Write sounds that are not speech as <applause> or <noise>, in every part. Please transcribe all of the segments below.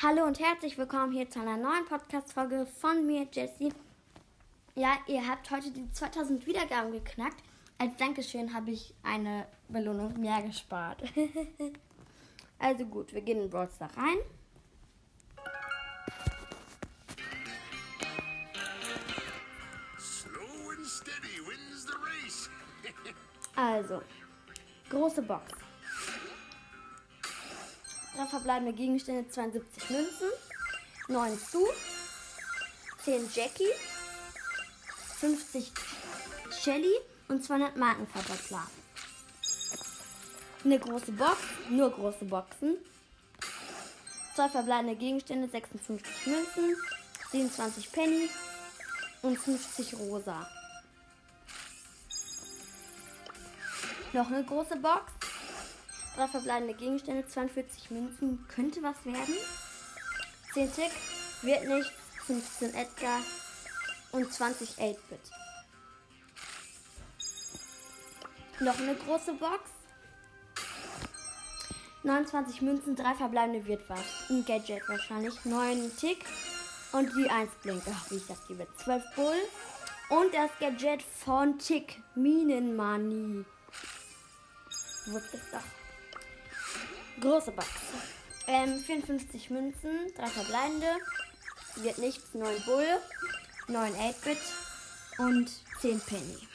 Hallo und herzlich willkommen hier zu einer neuen Podcast-Folge von mir, Jessie. Ja, ihr habt heute die 2000 Wiedergaben geknackt. Als Dankeschön habe ich eine Belohnung mehr gespart. <laughs> also gut, wir gehen in Brawl Stars rein. <laughs> Also, große Box. Drei verbleibende Gegenstände, 72 Münzen, 9 Stu, 10 Jackie, 50 Shelly und 200 Markenverdoppler. Eine große Box, nur große Boxen. Zwei verbleibende Gegenstände, 56 Münzen, 27 Penny und 50 Rosa. Noch eine große Box. Drei verbleibende Gegenstände, 42 Münzen. Könnte was werden. 10 Tick, wird nichts. 15 Edgar und 20 8-Bit. Noch eine große Box. 29 Münzen, 3 verbleibende wird was. Ein Gadget wahrscheinlich. 9 Tick und die 1 blinkt. Ach, wie ich das liebe. 12 Bull. Und das Gadget von Tick. Minenmoney. Wusste ich doch. Große Box. Ähm, 54 Münzen, 3 verbleibende. Wird nichts, 9 Bull, 9 8-Bit und 10 Penny.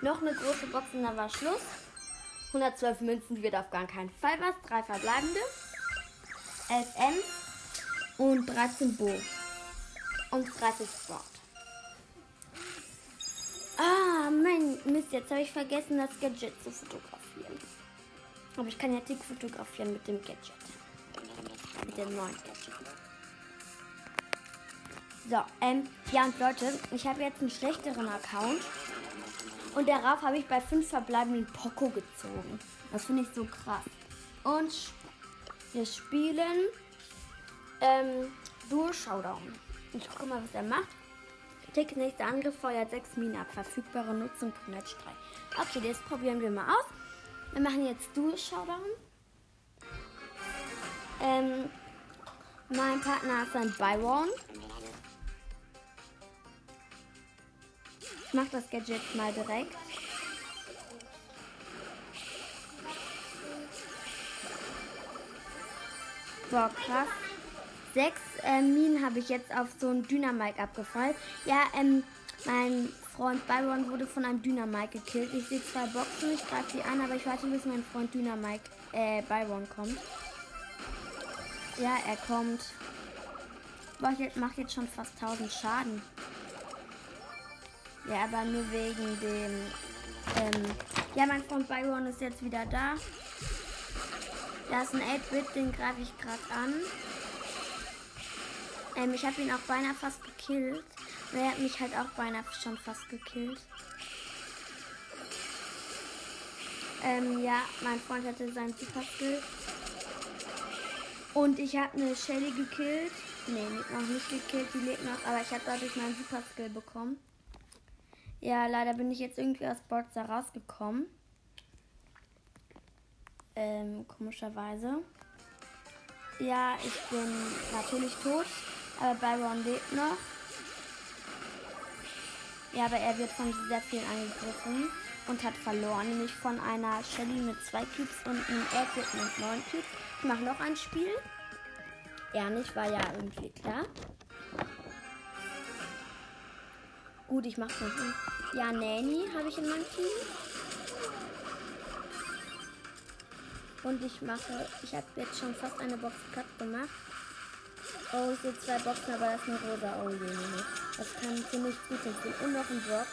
Noch eine große Box und dann war Schluss. 112 Münzen wird auf gar keinen Fall was. 3 verbleibende. 11 M und 13 Bo. Und 30 Sport. Ah, mein Mist, jetzt habe ich vergessen, das Gadget zu fotografieren. Aber ich kann ja Tick fotografieren mit dem Gadget. Mit dem neuen Gadget. So, ähm, ja und Leute, ich habe jetzt einen schlechteren Account. Und darauf habe ich bei fünf verbleibenden Poco gezogen. Das finde ich so krass. Und wir spielen ähm, Duo Showdown. Ich gucke mal, was er macht. Tick nächster Angriff feuert 6 Minen ab. Verfügbare Nutzung pro Match 3. Okay, das probieren wir mal aus. Wir machen jetzt Duo Showdown. Ähm, mein Partner ist ein Byron. Ich mache das Gadget mal direkt. Boah, krass. Sechs äh, Minen habe ich jetzt auf so ein Dynamike abgefallen. Ja, ähm, mein Freund Byron wurde von einem Dynamike gekillt. Ich sehe zwei Boxen, ich greife die an, aber ich warte, bis mein Freund Dynamike, äh, Byron kommt. Ja, er kommt. Boah, ich mache jetzt schon fast 1000 Schaden. Ja, aber nur wegen dem. Ähm, ja, mein Freund Byron ist jetzt wieder da. Da ist ein 8-Bit, den greife ich gerade an. Ähm, ich habe ihn auch beinahe fast gekillt. Er hat mich halt auch beinahe schon fast gekillt. Ähm, ja, mein Freund hatte seinen Super. Und ich habe eine Shelly gekillt. Nee, noch nicht gekillt, die lebt noch, aber ich habe dadurch meinen Super Skill bekommen. Ja, leider bin ich jetzt irgendwie aus Boxer rausgekommen. Ähm, komischerweise. Ja, ich bin natürlich tot, aber Byron lebt noch. Ja, aber er wird von sehr vielen angegriffen und hat verloren, nämlich von einer Shelly mit zwei Cubes und einem Airkit mit neun Cubes. Ich mache noch ein Spiel. Ja, nicht, war ja irgendwie klar. Gut, ich mache noch ein. Ja, Nanny habe ich in meinem Team. Und ich mache, ich habe jetzt schon fast eine Box platt gemacht. Oh, ich sehe zwei Boxen, aber ist eine rosa. Oh je, nee, nee. Das kann ziemlich gut sein. Und noch ein Brock.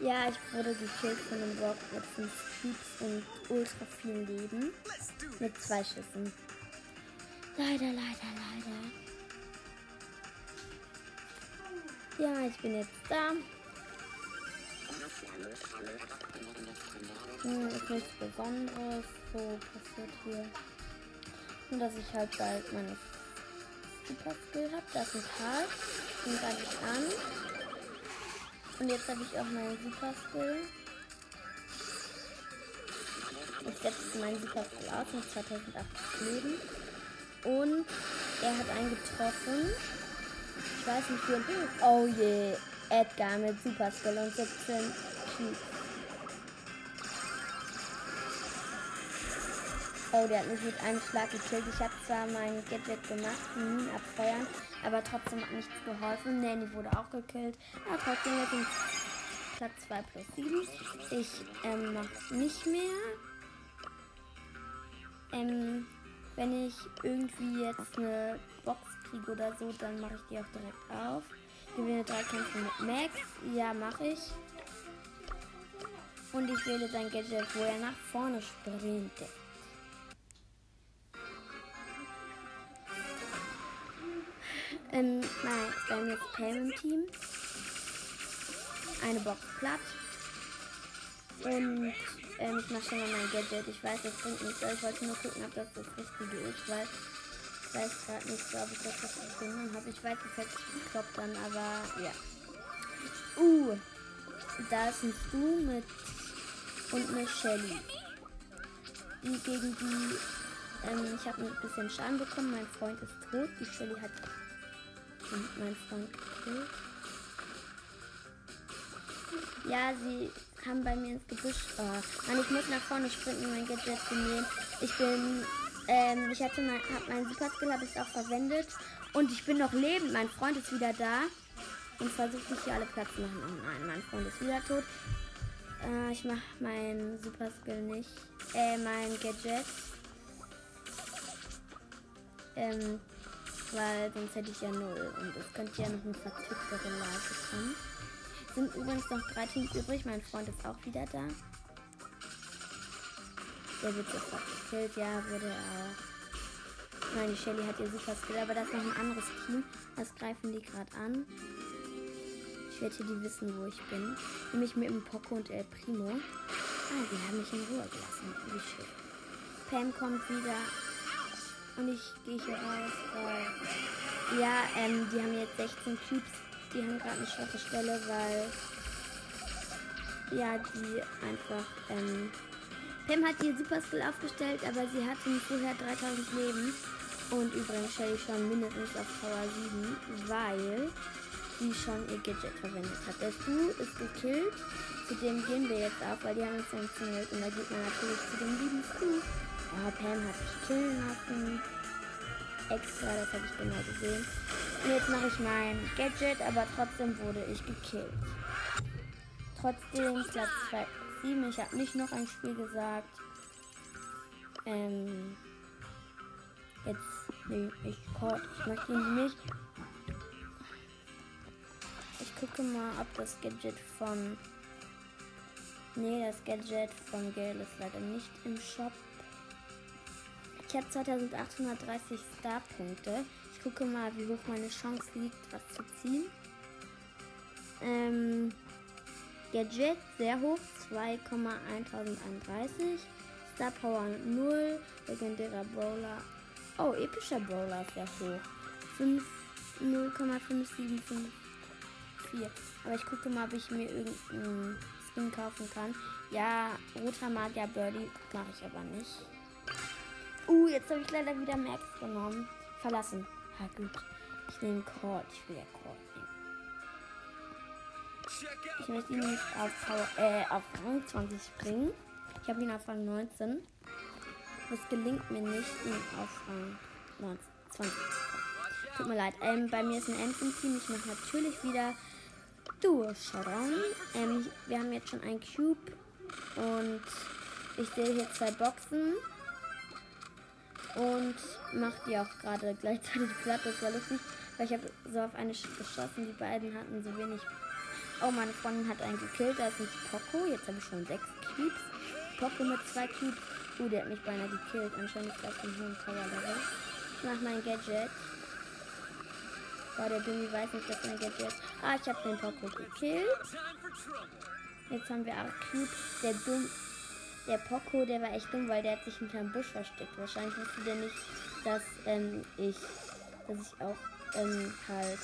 Ja, ich wurde gekillt von einem Brock mit 5 Cubes und ultra viel Leben. Mit zwei Schüssen. Leider, leider, leider. Ja, ich bin jetzt da. Hm, ist nichts Besonderes. So passiert hier. Und dass ich halt bald meine Super Skill habe. Da ist ein Karl. Den greife ich an. Und jetzt habe ich auch meinen Super Skill. Ich setze meinen Superskill aus mit 2008 Leben. Und er hat einen getroffen. Ich weiß nicht, wie. Oh je. Edgar mit Superskill und 17 Cubes. Oh, der hat mich mit einem Schlag gekillt. Ich habe zwar mein Gadget gemacht, Minen abfeuern, aber trotzdem hat nichts geholfen. Nanny wurde auch gekillt. Aber trotzdem jetzt in Platz 2 plus 7. Ich ähm, mache nicht mehr. Ähm, wenn ich irgendwie jetzt eine Box kriege oder so, dann mache ich die auch direkt auf. Gewinne drei Kämpfe mit Max. Ja, mache ich. Und ich wähle sein Gadget, wo er nach vorne sprintet. Ähm, nein, bei mir ist Pam im Team. Eine Box platt. Und ähm, ich mache schon mal mein Gadget. Ich weiß, das bringt nichts, aber ich wollte nur gucken, ob das das Richtige ist, weil ich weiß gerade nicht so, ob ich das richtig gefunden habe. Ich weiß, es hat sich gekloppt dann, aber ja. Uh, da ist ein Stu mit und eine Shelly. Die gegen die, ähm, ich habe ein bisschen Schaden bekommen. Mein Freund ist tot. Die Shelly hat mein Freund gekillt. Ja, sie kam bei mir ins Gebüsch. Oh, Mann, ich muss nach vorne sprinten, mein Gadget zu nehmen. Ich bin, ähm, ich hatte mein, hab meinen Superskill, habe ich auch verwendet. Und ich bin noch lebend. Mein Freund ist wieder da. Und versucht mich hier alle Platz zu machen. Oh nein, mein Freund ist wieder tot. Äh, ich mache meinen Superskill nicht. Äh, mein Gadget. Ähm, weil sonst hätte ich ja null. Und es könnte ja noch eine verzwicktere Lage kommen. Sind übrigens noch drei Teams übrig. Mein Freund ist auch wieder da. Der wird sofort gekillt. Ja, wurde er auch. Nein, die Shelly hat ihr super Skill, aber das ist noch ein anderes Team. Das greifen die gerade an. Ich wette, die wissen, wo ich bin. Nämlich mit dem Poco und El Primo. Ah, die haben mich in Ruhe gelassen. Wie schön. Pam kommt wieder. Und ich gehe hier raus, weil. Ja, ähm, die haben jetzt 16 Cubes. Die haben gerade eine schwache Stelle, weil. Ja, die einfach. Ähm, Pam hat ihr Super Skill aufgestellt, aber sie hatten vorher 3000 Leben. Und übrigens Shelly schon mindestens auf Power 7, weil sie schon ihr Gadget verwendet hat. Der Stu ist gekillt. Zu dem gehen wir jetzt auf, weil die haben uns umzingelt. Und da geht man natürlich zu dem lieben Stu. Oh, Pam hat mich killen lassen. Extra, das habe ich genau gesehen. Und jetzt mache ich mein Gadget, aber trotzdem wurde ich gekillt. Trotzdem Platz 2 7. Ich habe nicht noch ein Spiel gesagt. Ähm, jetzt nehme ich Cord. Ich möchte ihn nicht. Ich gucke mal, ob das Gadget von. Nee, das Gadget von Gale ist leider nicht im Shop. Ich habe 2830 Star-Punkte. Ich gucke mal, wie hoch meine Chance liegt, was zu ziehen. Ähm, Gadget sehr hoch, 2,1031. Star Power 0. Legendärer Brawler. Oh, epischer Brawler sehr hoch. 0,5754. Aber ich gucke mal, ob ich mir irgendeinen Skin kaufen kann. Ja, roter Magier Birdie mache ich aber nicht. Uh, jetzt habe ich leider wieder Max genommen. Verlassen. Ha, gut. Ich nehme Cord. Ich will ja Cord nehmen. Ich möchte ihn nicht auf, Power, äh, auf Rang 20 bringen. Ich habe ihn auf Rang 19. Es gelingt mir nicht, ihn auf Rang 19, 20 zu bekommen. Tut mir leid. Ähm, bei mir ist ein Anthem-Team. Ich mache natürlich wieder Duo-Showdown. Ähm, wir haben jetzt schon einen Cube. Und ich sehe hier zwei Boxen und macht die auch gerade gleichzeitig platt. Das war lustig, weil ich habe so auf eine geschossen. Die beiden hatten so wenig. Oh, meine Freundin hat einen gekillt. Da ist ein Poco. Jetzt habe ich schon sechs Cubes. Poco mit zwei Cubes. Uh, der hat mich beinahe gekillt. Anscheinend ist das ein hohen Power Level. Ich mache mein Gadget. Boah, der Dummy weiß nicht, dass mein Gadget. Ah, ich habe den Poco gekillt. Jetzt haben wir acht Cubes. Der Dumm. Der Poco, der war echt dumm, weil der hat sich hinterm Busch versteckt. Wahrscheinlich wusste der nicht, dass ähm, ich, dass ich auch ähm, halt,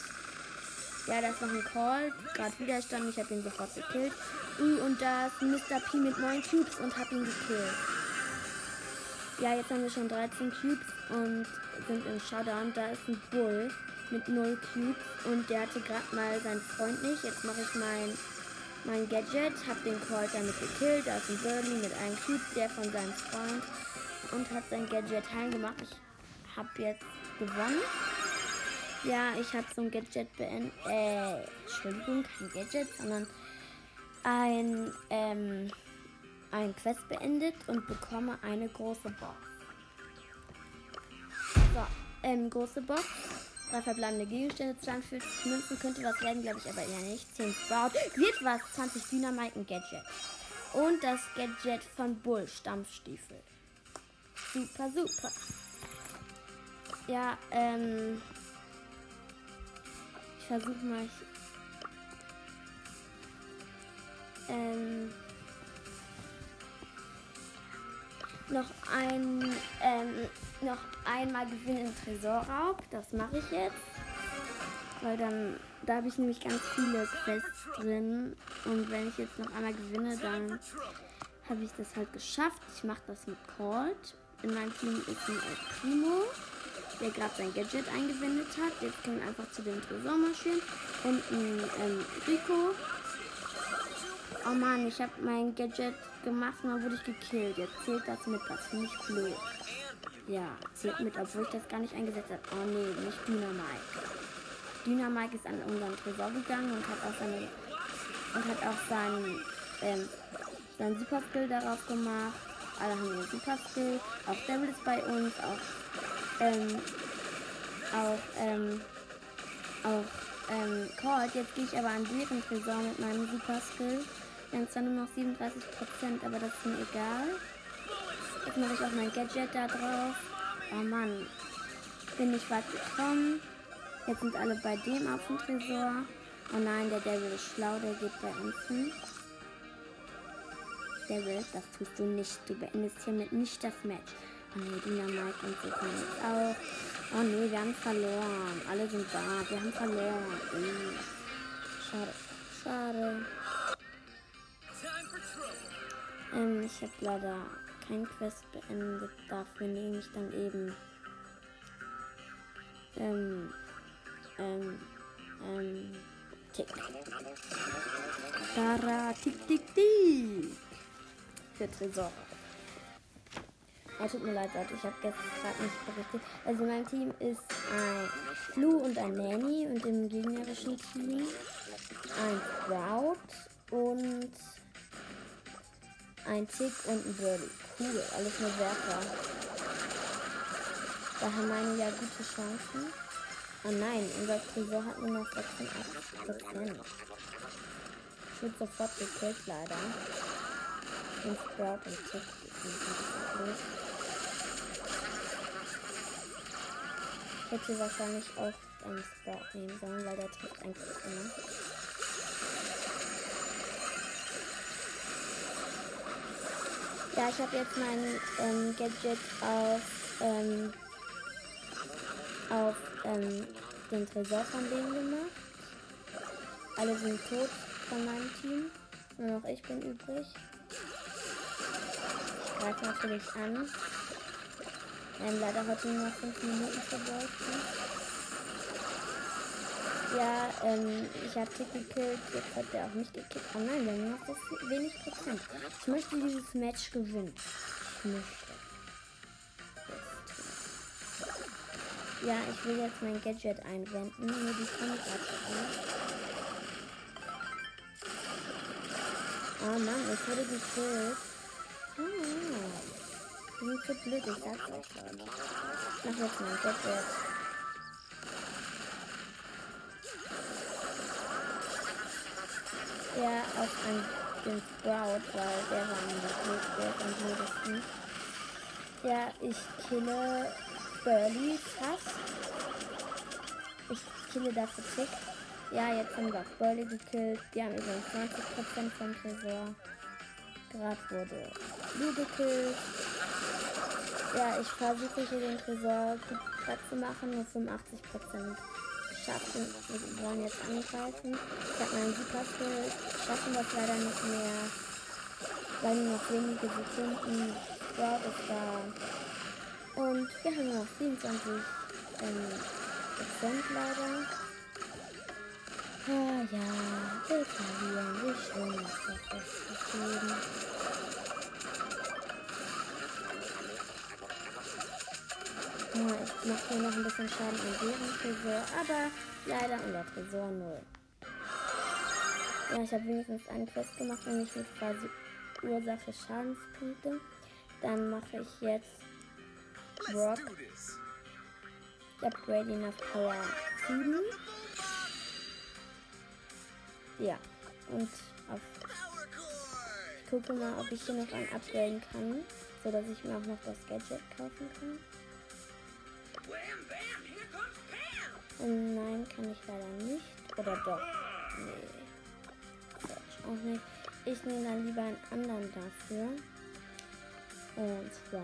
ja, das war ein Call, gerade Widerstand, ich habe ihn sofort gekillt. Und da ist Mr. P mit neun Cubes und habe ihn gekillt. Ja, jetzt haben wir schon 13 Cubes und sind im Showdown. Da ist ein Bull mit 0 Cubes und der hatte gerade mal seinen Freund nicht. Jetzt mache ich mein, mein Gadget, hab den Colt damit gekillt. Da ist ein Birdie mit einem Cube, der von seinem Freund und hat sein Gadget heimgemacht. Ich habe jetzt gewonnen. Ja, ich habe so ein Gadget beendet. Äh, Entschuldigung, kein Gadget, sondern ein, ähm, ein Quest beendet und bekomme eine große Box. So, ähm, große Box. Drei verbleibende Gegenstände, 42 Münzen, könnte was werden, glaube ich, aber eher nicht. 10 Sprout, wird was, 20 Dynamite, ein Gadget. Und das Gadget von Bull, Stampfstiefel. Super, super. Ja, ähm, ich versuche mal, ähm, noch ein, ähm, noch einmal gewinnen im Tresorraub. Das mache ich jetzt. Weil dann, da habe ich nämlich ganz viele Quests drin. Und wenn ich jetzt noch einmal gewinne, dann habe ich das halt geschafft. Ich mache das mit Colt. In meinem Team ist ein El Primo, der gerade sein Gadget eingewendet hat. Jetzt können wir einfach zu den Tresormaschinen. Und ein ähm, Rico. Oh Mann, ich habe mein Gadget gemacht und dann wurde ich gekillt. Jetzt zählt das mit, das finde ich blöd. Ja, zählt mit, obwohl ich das gar nicht eingesetzt habe. Oh nee, nicht Dynamite. Dynamite ist an unseren Tresor gegangen und hat auch seine und hat auch seinen, ähm, seinen Super Skill darauf gemacht. Alle haben einen Super Skill. Auch Devil ist bei uns, auch, ähm, auch, ähm, auch, ähm, Colt. Jetzt gehe ich aber an deren Tresor mit meinem Super Skill. Wir haben zwar nur noch 37 Prozent, aber das ist mir egal. Jetzt mache ich auch mein Gadget da drauf. Oh Mann. Bin nicht weit gekommen. Jetzt sind alle bei dem auf dem Tresor. Oh nein, der Devil ist schlau, der geht bei uns hin. Devil, das tust du nicht. Du beendest hiermit nicht das Match. Oh nee, Dynamite und so kommen jetzt auch. Oh nee, wir haben verloren. Alle sind da. Wir haben verloren. Mm. Schade. Schade. Ähm, ich habe leider kein Quest beendet. Dafür nehme ich dann eben ähm, ähm, ähm, Tick. Tara, tick, tick, tick. Für Tresor. Oh, tut mir leid, Leute, ich habe gestern gerade nicht berichtet. Also mein Team ist ein Flu und ein Nanny und im gegnerischen Team ein Sprout und ein Tick und ein Birdie. Cool, alles nur Werfer. Da haben meine ja gute Chancen. Oh nein, unser Tresor hat nur noch 86 Prozent. Ich würde sofort gekillt, leider. Und Sprout und Tick. Ich hätte wahrscheinlich auch einen Sprout nehmen sollen, weil der trifft eigentlich immer. Ja, ich habe jetzt mein ähm, Gadget auf, ähm, auf ähm, den Tresor von denen gemacht. Alle sind tot von meinem Team. Nur noch ich bin übrig. Ich greife natürlich an. Wir haben leider heute nur noch 5 Minuten verbolten. Ja, ähm, ich habe Tick gekillt, jetzt hat er auch mich gekillt. Oh nein, noch so viel, wenig Prozent. Ich möchte dieses Match gewinnen. Ich möchte. Ja, ich will jetzt mein Gadget einwenden, nur die an. Oh Mann, ich wurde gekillt. Ah, die sind so blöd, ich sag's euch, Leute. Ich mach jetzt mein Gadget. Ja, auf einen, den Sprout, weil der war am blödesten. Ja, ich kille Burley fast. Ich kille dafür Tick. Ja, jetzt haben wir auch Burley gekillt. Die haben übrigens 90% vom Tresor. Gerade wurde Blue gekillt. Ja, ich versuche hier den Tresor gut zu machen, nur 85% schafft und wir wollen jetzt angreifen. Ich habe meinen Super Skill, schaffen das leider nicht mehr, nur noch wenige Sekunden. Sprout ist da. Wir haben noch 27 ähm, leider. Ah ja, wir verlieren. Wie schön ist das, das Leben. Ja, ich mache hier noch ein bisschen Schaden an deren Tresor, aber leider unser Tresor 0. Ja, ich habe wenigstens einen Quest gemacht, nämlich mit quasi Ursache Schadenspunkte. Dann mache ich jetzt Brock. Ich upgrade ihn auf Power 7. Ja, und auf. Ich gucke mal, ob ich hier noch einen upgraden kann, sodass ich mir auch noch das Gadget kaufen kann. Und nein, kann ich leider nicht. Oder doch? Nee. Quatsch, auch nicht. Ich nehme dann lieber einen anderen dafür. Und zwar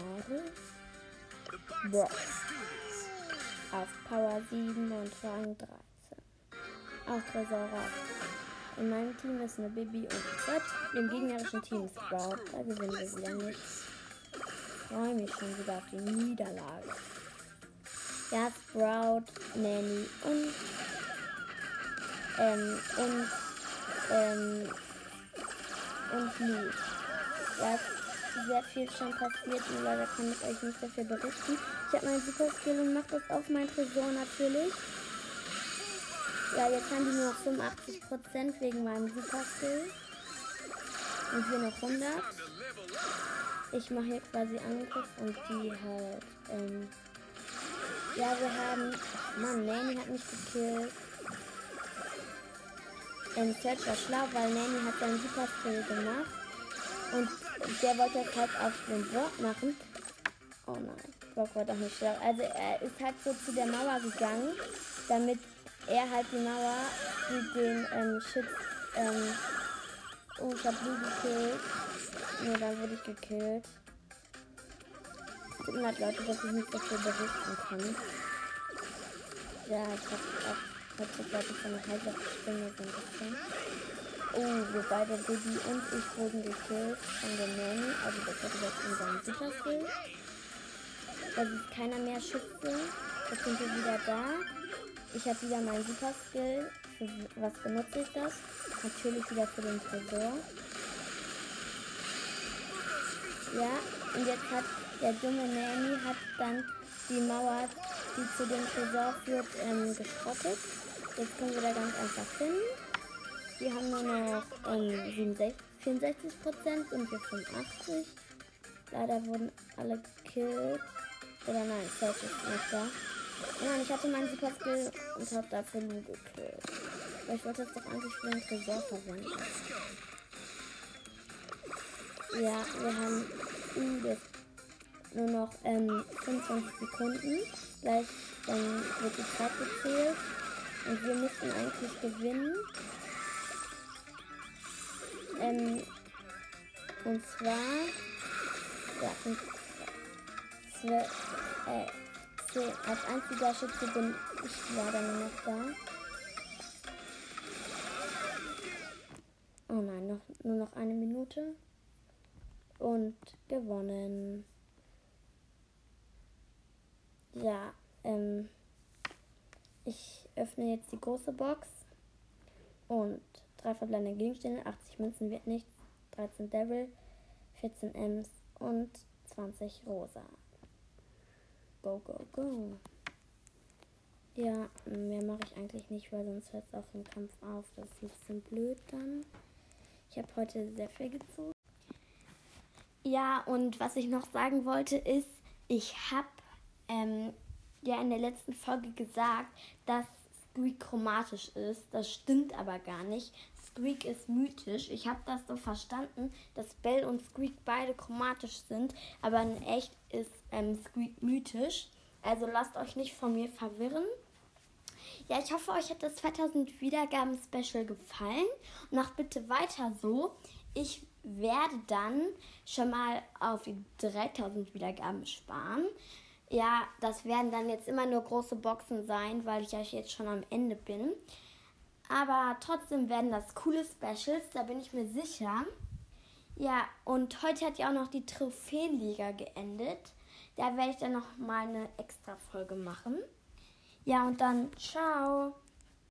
Brock. Auf Power 7 und Rang 13. Auch Tresora. In meinem Team ist eine Bibi und Fred. Im gegnerischen Team ist Sprout. Da gewinnen wir wieder nicht. Ich freue mich schon wieder auf die Niederlage. Ja, Sprout, Nanny und ähm, und ähm, und Lu. Ja, sehr viel schon passiert und leider kann ich euch nicht dafür berichten. Ich habe meinen Super Skill und mache das auf mein Tresor natürlich. Ja, jetzt haben die nur noch 85% wegen meinem Super Skill. Und wir noch 100. Ich mache hier quasi Angriff und die halt, ähm, ja, wir haben, Mann, Nanny hat mich gekillt. Ähm, Search war schlau, weil Nanny hat seinen Super Skill gemacht. Und der wollte es halt auf den Brock machen. Oh nein, Brock war doch nicht schlau. Also er ist halt so zu der Mauer gegangen, damit er halt die Mauer, die den ähm, schützt, ähm, oh, ich hab Blue gekillt. Nee, dann wurde ich gekillt. Tut mir leid, Leute, dass ich nicht dafür berichten kann. Ja, ich hab auch heute, glaube ich, eine halbe Stimme so ein bisschen. Oh, wir beide, Bibi und ich, wurden gekillt von der Nanny. Also das hat jetzt unseren Sicherskill. Da ist keiner mehr Schütze. Jetzt sind wir wieder da. Ich habe wieder meinen Super Skill. Für was benutze ich das? Natürlich wieder für den Tresor. Ja, und jetzt hat der dumme Nanny hat dann die Mauer, die zu dem Tresor führt, ähm, geschrottet. Jetzt können wir da ganz einfach hin. Wir haben nur noch ähm, 67, 64 Prozent und wir 85. Leider wurden alle gekillt. Oder nein, Search ist noch da. Nein, ich hatte meinen Super Skill und habe dafür Lu gekillt. Weil ich wollte das doch eigentlich für den Tresor verwenden. Ja, wir haben nur noch ähm, 25 Sekunden. Gleich ähm, wird die Zeit gezählt. Und wir müssen eigentlich gewinnen. Ähm, und zwar, ja, fünf, zwölf, äh, zehn, als einziger Schütze bin ich leider nur noch da. Oh nein, noch, nur noch eine Minute. Und gewonnen. Ja, ähm, ich öffne jetzt die große Box und drei verbleibende Gegenstände, 80 Münzen wird nichts, 13 Devil, 14 Ms und 20 Rosa. Go, go, go. Ja, mehr mache ich eigentlich nicht, weil sonst hört es auch im Kampf auf. Das ist ein bisschen blöd dann. Ich habe heute sehr viel gezogen. Ja, und was ich noch sagen wollte ist, ich habe ähm, ja in der letzten Folge gesagt, dass Squeak chromatisch ist. Das stimmt aber gar nicht. Squeak ist mythisch. Ich habe das so verstanden, dass Bell und Squeak beide chromatisch sind, aber in echt ist ähm, Squeak mythisch. Also lasst euch nicht von mir verwirren. Ja, ich hoffe, euch hat das 2000 Wiedergaben Special gefallen. Macht bitte weiter so. Ich werde dann schon mal auf die 3000 Wiedergaben sparen. Ja, das werden dann jetzt immer nur große Boxen sein, weil ich ja jetzt schon am Ende bin. Aber trotzdem werden das coole Specials, da bin ich mir sicher. Ja, und heute hat ja auch noch die Trophäenliga geendet. Da werde ich dann noch mal eine extra Folge machen. Ja, und dann ciao.